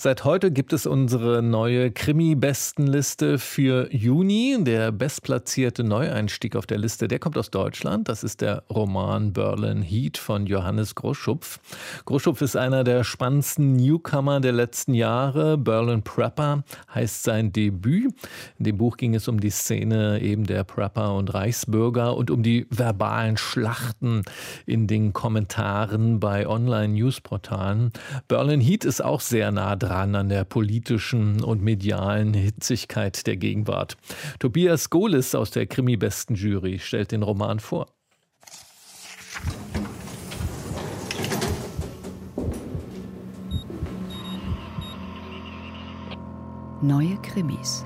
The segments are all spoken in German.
Seit heute gibt es unsere neue Krimi-Bestenliste für Juni. Der bestplatzierte Neueinstieg auf der Liste, der kommt aus Deutschland. Das ist der Roman Berlin Heat von Johannes Groschupf. Groschupf ist einer der spannendsten Newcomer der letzten Jahre. Berlin Prepper heißt sein Debüt. In dem Buch ging es um die Szene eben der Prepper und Reichsbürger und um die verbalen Schlachten in den Kommentaren bei Online-Newsportalen. Berlin Heat ist auch sehr nah dran dran an der politischen und medialen Hitzigkeit der Gegenwart. Tobias Gohlis aus der Krimi-Besten-Jury stellt den Roman vor. Neue Krimis.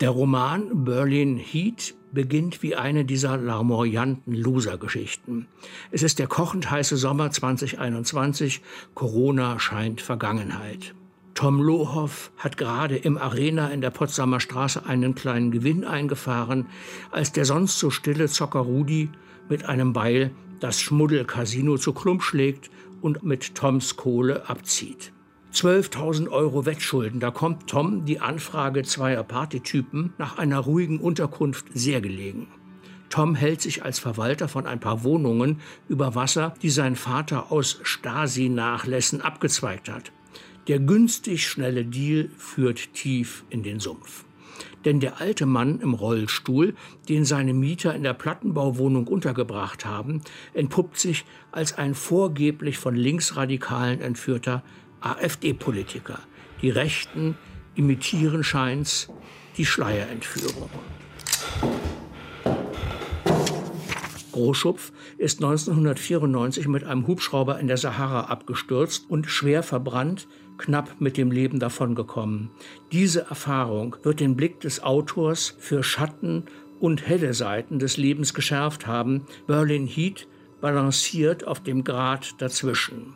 Der Roman Berlin Heat beginnt wie eine dieser larmoyanten Loser-Geschichten. Es ist der kochend heiße Sommer 2021. Corona scheint Vergangenheit. Tom Lohoff hat gerade im Arena in der Potsdamer Straße einen kleinen Gewinn eingefahren, als der sonst so stille Zocker Rudi mit einem Beil das Schmuddelcasino zu Klump schlägt und mit Toms Kohle abzieht. 12.000 Euro Wettschulden. Da kommt Tom die Anfrage zweier Partytypen nach einer ruhigen Unterkunft sehr gelegen. Tom hält sich als Verwalter von ein paar Wohnungen über Wasser, die sein Vater aus Stasi-Nachlässen abgezweigt hat. Der günstig schnelle Deal führt tief in den Sumpf. Denn der alte Mann im Rollstuhl, den seine Mieter in der Plattenbauwohnung untergebracht haben, entpuppt sich als ein vorgeblich von Linksradikalen entführter AfD-Politiker. Die Rechten imitieren scheint's die Schleierentführung. Großschupf ist 1994 mit einem Hubschrauber in der Sahara abgestürzt und schwer verbrannt, knapp mit dem Leben davongekommen. Diese Erfahrung wird den Blick des Autors für Schatten und helle Seiten des Lebens geschärft haben. Berlin Heat balanciert auf dem Grat dazwischen.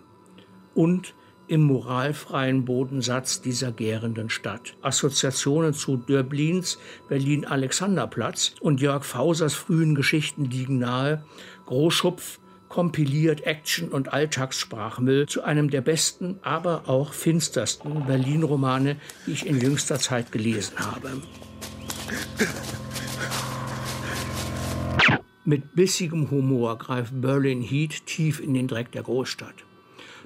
Und im moralfreien Bodensatz dieser gärenden Stadt. Assoziationen zu Dörblins Berlin-Alexanderplatz und Jörg Fausers frühen Geschichten liegen nahe. Großschupf kompiliert Action- und Alltagssprachmüll zu einem der besten, aber auch finstersten Berlin-Romane, die ich in jüngster Zeit gelesen habe. Mit bissigem Humor greift Berlin Heat tief in den Dreck der Großstadt.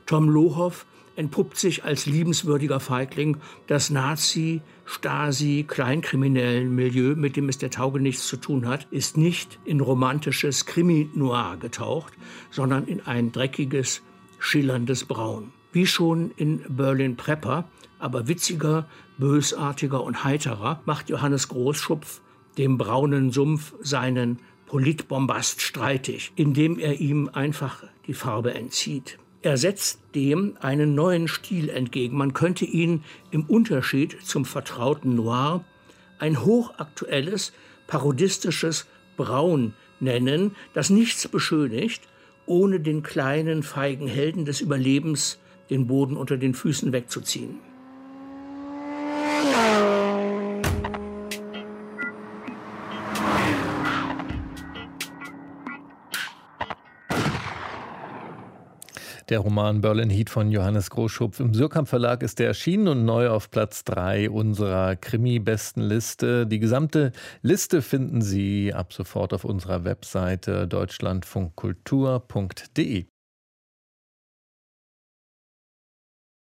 Tom Lohoff entpuppt sich als liebenswürdiger Feigling das Nazi, Stasi, kleinkriminellen Milieu, mit dem es der Tauge nichts zu tun hat, ist nicht in romantisches Krimi-Noir getaucht, sondern in ein dreckiges, schillerndes Braun. Wie schon in Berlin Prepper, aber witziger, bösartiger und heiterer, macht Johannes Großschupf dem braunen Sumpf seinen Politbombast streitig, indem er ihm einfach die Farbe entzieht. Er setzt dem einen neuen Stil entgegen. Man könnte ihn im Unterschied zum vertrauten Noir ein hochaktuelles, parodistisches Braun nennen, das nichts beschönigt, ohne den kleinen, feigen Helden des Überlebens den Boden unter den Füßen wegzuziehen. Der Roman Berlin Heat von Johannes Großschupf im Surkamp Verlag ist der erschienen und neu auf Platz 3 unserer Krimi-Bestenliste. Die gesamte Liste finden Sie ab sofort auf unserer Webseite deutschlandfunkkultur.de.